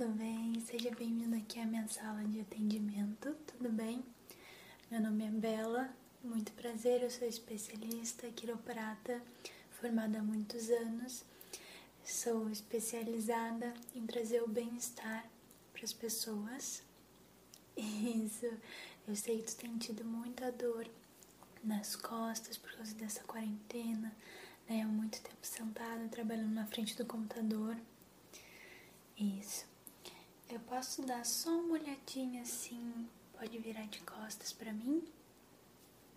tudo bem? Seja bem-vindo aqui à minha sala de atendimento, tudo bem? Meu nome é Bela, muito prazer, eu sou especialista quiroprata, formada há muitos anos. Sou especializada em trazer o bem-estar para as pessoas. Isso, eu sei que tu tem tido muita dor nas costas por causa dessa quarentena, né? Muito tempo sentada, trabalhando na frente do computador. Isso. Eu posso dar só uma olhadinha assim, pode virar de costas para mim?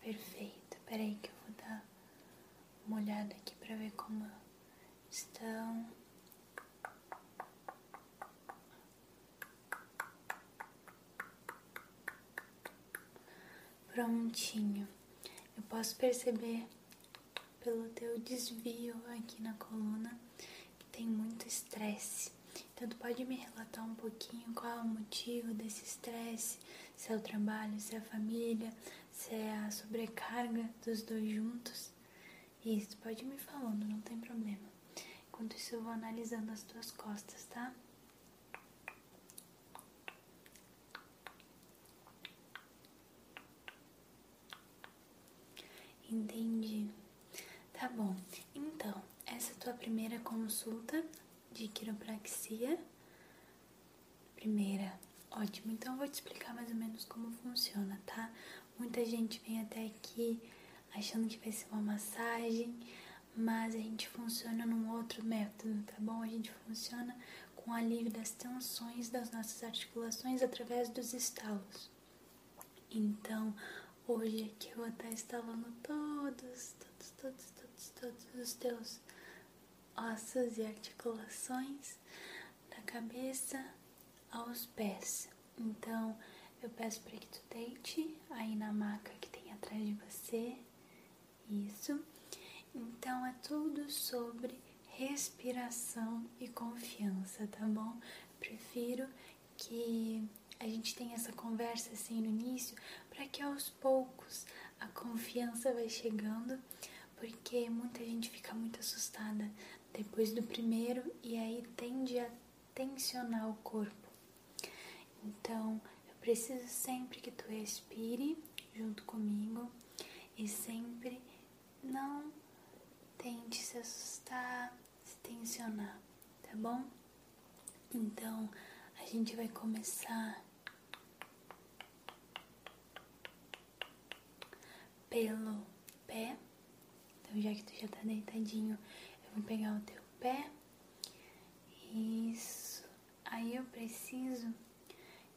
Perfeito. Peraí que eu vou dar uma olhada aqui para ver como estão. Prontinho. Eu posso perceber pelo teu desvio aqui na coluna que tem muito estresse. Então, tu pode me relatar um pouquinho qual é o motivo desse estresse? Se é o trabalho, se é a família, se é a sobrecarga dos dois juntos? Isso, pode me falando, não tem problema. Enquanto isso, eu vou analisando as tuas costas, tá? Entendi. Tá bom. Então, essa é a tua primeira consulta de quiropraxia. Primeira. Ótimo. Então, eu vou te explicar mais ou menos como funciona, tá? Muita gente vem até aqui achando que vai ser uma massagem, mas a gente funciona num outro método, tá bom? A gente funciona com o alívio das tensões das nossas articulações através dos estalos. Então, Hoje aqui eu vou estar instalando todos, todos, todos, todos, todos os teus ossos e articulações da cabeça aos pés. Então eu peço para que tu deite aí na maca que tem atrás de você. Isso. Então é tudo sobre respiração e confiança, tá bom? Prefiro que a gente tenha essa conversa assim no início para que aos poucos a confiança vai chegando, porque muita gente fica muito assustada depois do primeiro e aí tende a tensionar o corpo. Então, eu preciso sempre que tu respire junto comigo e sempre não tente se assustar, se tensionar, tá bom? Então, a gente vai começar pelo pé. Então, já que tu já tá deitadinho, vou pegar o teu pé. Isso. Aí eu preciso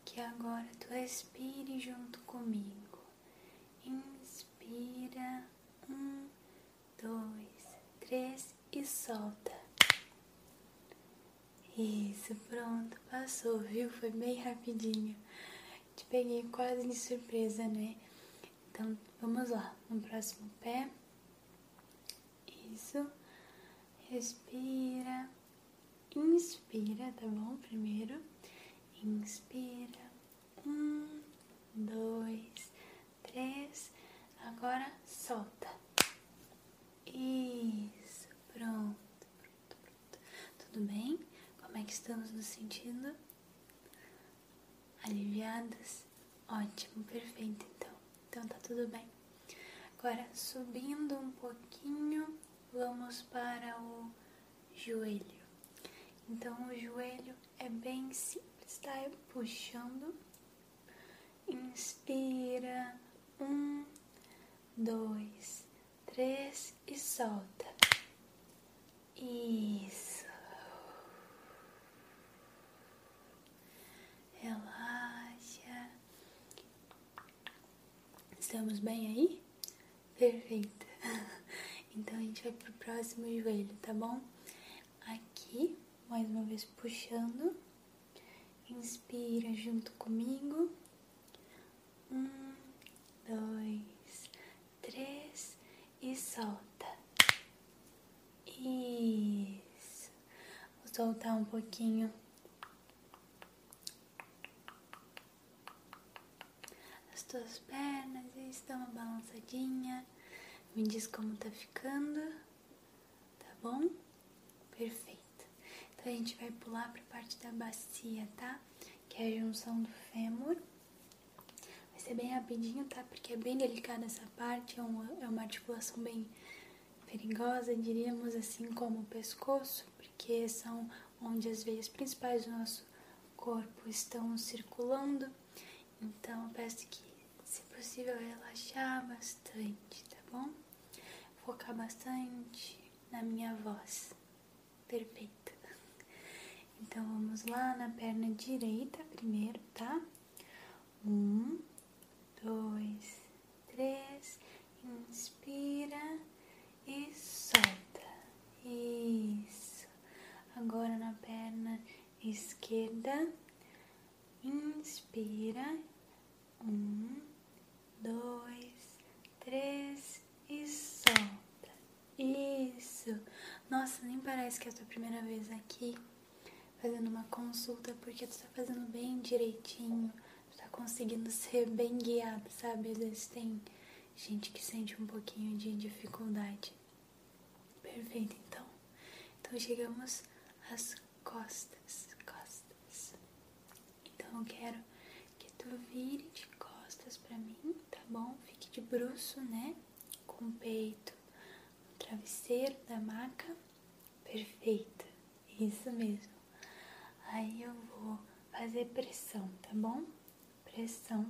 que agora tu respire junto comigo. Inspira. Um, dois, três e solta. Isso, pronto, passou, viu? Foi bem rapidinho. Te peguei quase de surpresa, né? Então, vamos lá. No próximo pé. Isso. Respira. Inspira, tá bom? Primeiro. Inspira. Um, dois, três. Agora solta. Isso. Pronto, pronto, pronto. Tudo bem? Como é que estamos nos sentindo? Aliviadas? Ótimo, perfeito então. Então tá tudo bem. Agora, subindo um pouquinho, vamos para o joelho. Então, o joelho é bem simples, tá? Eu puxando. Inspira. Um, dois, três e solta. Isso. Relaxa. Estamos bem aí? Perfeito. Então a gente vai pro próximo joelho, tá bom? Aqui, mais uma vez puxando. Inspira junto comigo. Um, dois, três e solta. Isso. Vou soltar um pouquinho tuas pernas e dá uma balançadinha. Me diz como tá ficando, tá bom? Perfeito. Então a gente vai pular para a parte da bacia, tá? Que é a junção do fêmur. Vai ser bem rapidinho, tá? Porque é bem delicada essa parte, é uma, é uma articulação bem perigosa, diríamos assim, como o pescoço, porque são onde as veias principais do nosso corpo estão circulando. Então eu peço que, se possível, relaxar bastante, tá bom? Focar bastante na minha voz. Perfeita. Então vamos lá na perna direita primeiro, tá? Um, dois, três. Inspira e solta. Isso. Agora na perna esquerda. Inspira. Um, dois, três e solta. Isso. Nossa, nem parece que é a tua primeira vez aqui fazendo uma consulta porque tu tá fazendo bem direitinho, tu tá conseguindo ser bem guiado, sabe? Às vezes tem gente que sente um pouquinho de dificuldade. Perfeito, então. Então chegamos às costas, costas. Então eu quero que tu vire de costas para mim, tá bom? Fique de bruço, né? Com o peito no travesseiro da maca. Perfeito. Isso mesmo. Aí eu vou fazer pressão, tá bom? Pressão.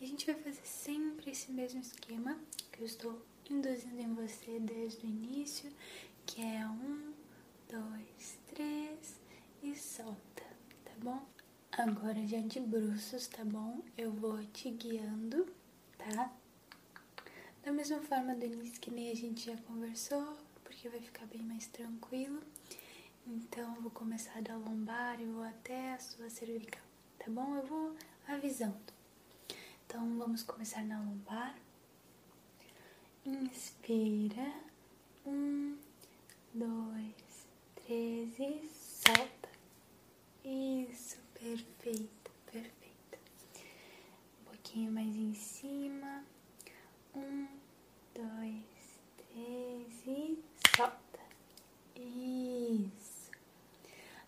E a gente vai fazer sempre esse mesmo esquema que eu estou induzindo em você desde o início, que é um, dois, três e solta, tá bom? Agora já de bruços, tá bom? Eu vou te guiando, tá? Da mesma forma do início que nem a gente já conversou, porque vai ficar bem mais tranquilo. Então, vou começar da lombar e vou até a sua cervical, tá bom? Eu vou avisando. Então, vamos começar na lombar. Inspira. Um, dois, três e solta. Isso, perfeito, perfeito. Um pouquinho mais em cima. Um, dois, três e solta. Isso.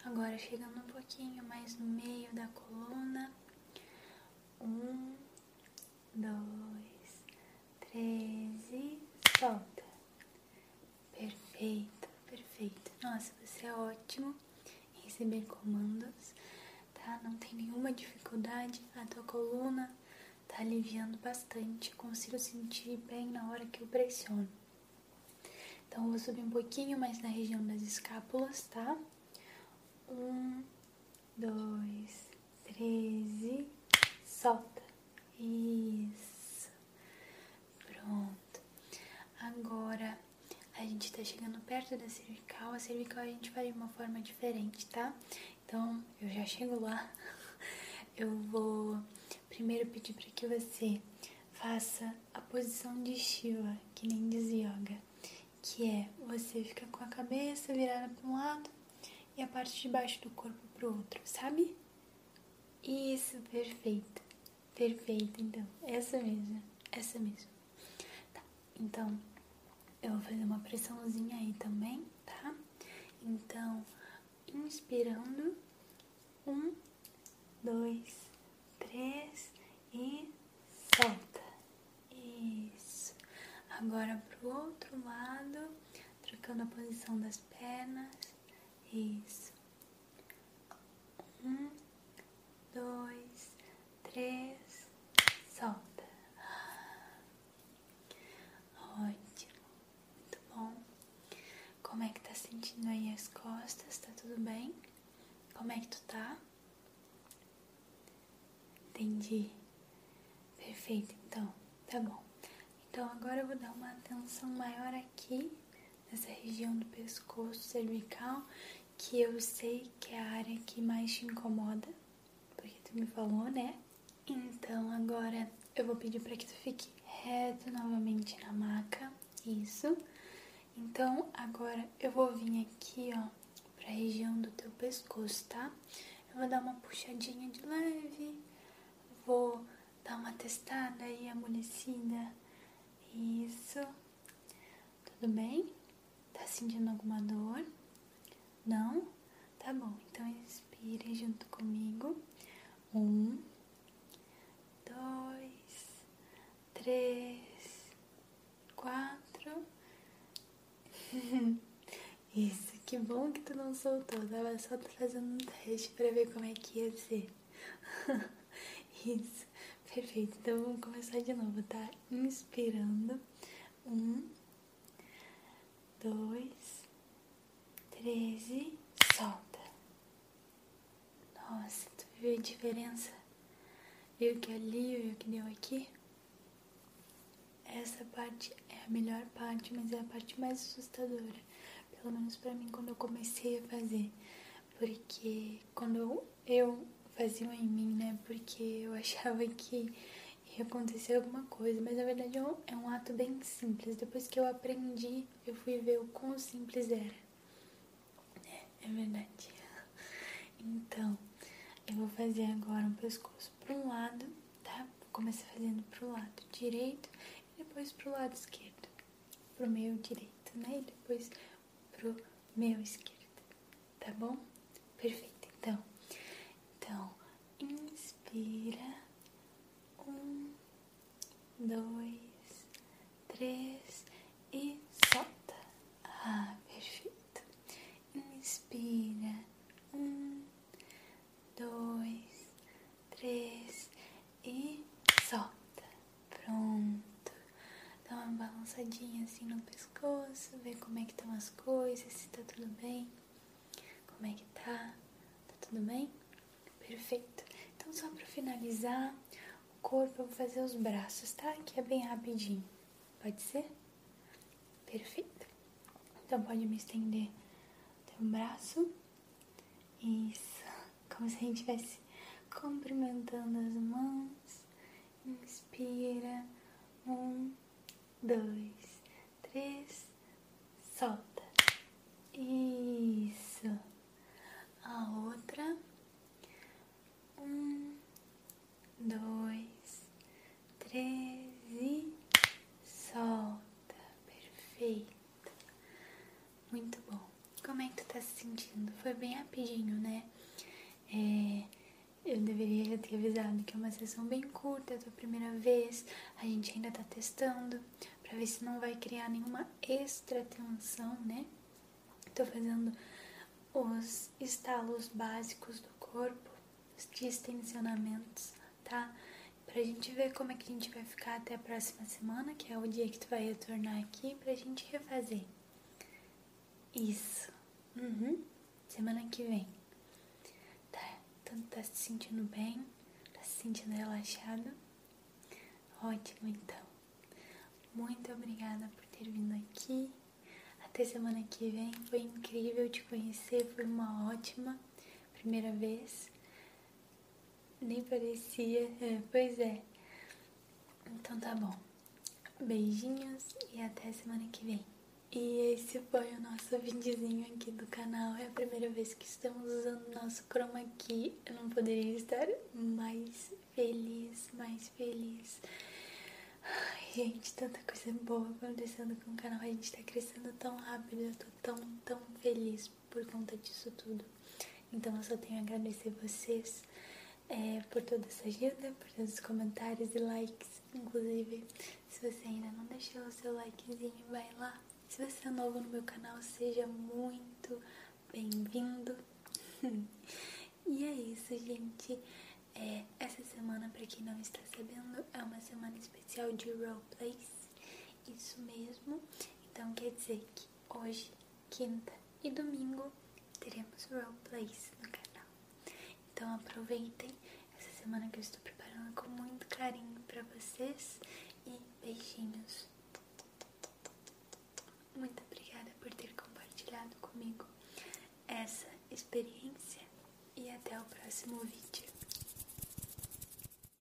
Agora chegando um pouquinho mais no meio da coluna. Um, dois, três e solta. Perfeito, perfeito. Nossa, você é ótimo em receber comandos, tá? Não tem nenhuma dificuldade. A tua coluna tá aliviando bastante. Consigo sentir bem na hora que eu pressiono. Então, eu vou subir um pouquinho mais na região das escápulas, tá? Um, dois, três e solta. Isso. Pronto. Agora a gente tá chegando perto da cervical. A cervical a gente faria uma forma diferente, tá? Então eu já chego lá. Eu vou primeiro pedir para que você faça a posição de Shiva, que nem diz yoga, que é você fica com a cabeça virada para um lado e a parte de baixo do corpo pro outro, sabe? Isso, perfeito. Perfeito, então. Essa mesmo, essa mesmo. Tá, então eu vou fazer uma pressãozinha aí também, tá? Então, inspirando. Um, dois, três e solta. Isso. Agora pro outro lado, trocando a posição das pernas. Isso. Um, dois, três, solta. Ótimo, muito bom. Como é que tá sentindo aí as costas? Tá tudo bem? Como é que tu tá? Entendi. Perfeito, então, tá bom. Então agora eu vou dar uma atenção maior aqui nessa região do pescoço cervical que eu sei que é a área que mais te incomoda, porque tu me falou, né? Então agora eu vou pedir para que tu fique reto novamente na maca, isso. Então agora eu vou vir aqui, ó, pra região do teu pescoço, tá? Eu vou dar uma puxadinha de leve, vou dar uma testada aí amolecida, isso. Tudo bem? Tá sentindo alguma dor? Não? Tá bom, então inspire junto comigo. Um, dois, três, quatro. Isso, que bom que tu não soltou. Tava só fazendo um teste pra ver como é que ia ser. Isso, perfeito. Então vamos começar de novo, tá? Inspirando. Um, dois, três e solta. Nossa, tu viu a diferença? Viu que alívio que deu aqui? Essa parte é a melhor parte, mas é a parte mais assustadora. Pelo menos pra mim, quando eu comecei a fazer. Porque quando eu, eu fazia em mim, né? Porque eu achava que ia acontecer alguma coisa, mas na verdade é um, é um ato bem simples. Depois que eu aprendi, eu fui ver o quão simples era. É, é verdade. Então, eu vou fazer agora um pescoço para um lado, tá? Vou começar fazendo pro lado direito e depois pro lado esquerdo. Pro meu direito, né? E depois pro meu esquerdo. Tá bom? Perfeito. Então, então, inspira. Um, dois, três e solta. Ah, perfeito. Inspira. Um, dois, três e solta. Pronto. Dá uma balançadinha assim no pescoço, ver como é que estão as coisas, se tá tudo bem. Como é que tá? Tá tudo bem? Perfeito. Então, só para finalizar o corpo, eu vou fazer os braços, tá? Que é bem rapidinho. Pode ser? Perfeito. Então, pode me estender teu braço. Isso. Como se a gente estivesse cumprimentando as mãos. Inspira. Um, dois, três. Solta. Isso. A outra. Um, dois, três e solta. Perfeito. Muito bom. Como é que tu tá se sentindo? Foi bem rapidinho, né? É, eu deveria já ter avisado que é uma sessão bem curta, é a tua primeira vez. A gente ainda tá testando pra ver se não vai criar nenhuma extra tensão, né? Tô fazendo os estalos básicos do corpo distensionamentos, tá? Pra gente ver como é que a gente vai ficar até a próxima semana, que é o dia que tu vai retornar aqui, pra gente refazer. Isso. Uhum. Semana que vem. Tá? Então tá se sentindo bem? Tá se sentindo relaxado? Ótimo, então. Muito obrigada por ter vindo aqui. Até semana que vem. Foi incrível te conhecer, foi uma ótima primeira vez. Nem parecia. É, pois é. Então tá bom. Beijinhos e até semana que vem. E esse foi o nosso videozinho aqui do canal. É a primeira vez que estamos usando o nosso chroma key. Eu não poderia estar mais feliz, mais feliz. Ai, gente, tanta coisa boa acontecendo com o canal. A gente tá crescendo tão rápido. Eu tô tão, tão feliz por conta disso tudo. Então eu só tenho a agradecer vocês é, por toda essa ajuda, por todos os comentários e likes. Inclusive, se você ainda não deixou o seu likezinho, vai lá. Se você é novo no meu canal, seja muito bem-vindo. e é isso, gente. É, essa semana, para quem não está sabendo, é uma semana especial de roleplays. Isso mesmo. Então quer dizer que hoje, quinta e domingo teremos roleplays no. Então aproveitem essa semana que eu estou preparando com muito carinho para vocês e beijinhos. Muito obrigada por ter compartilhado comigo essa experiência e até o próximo vídeo.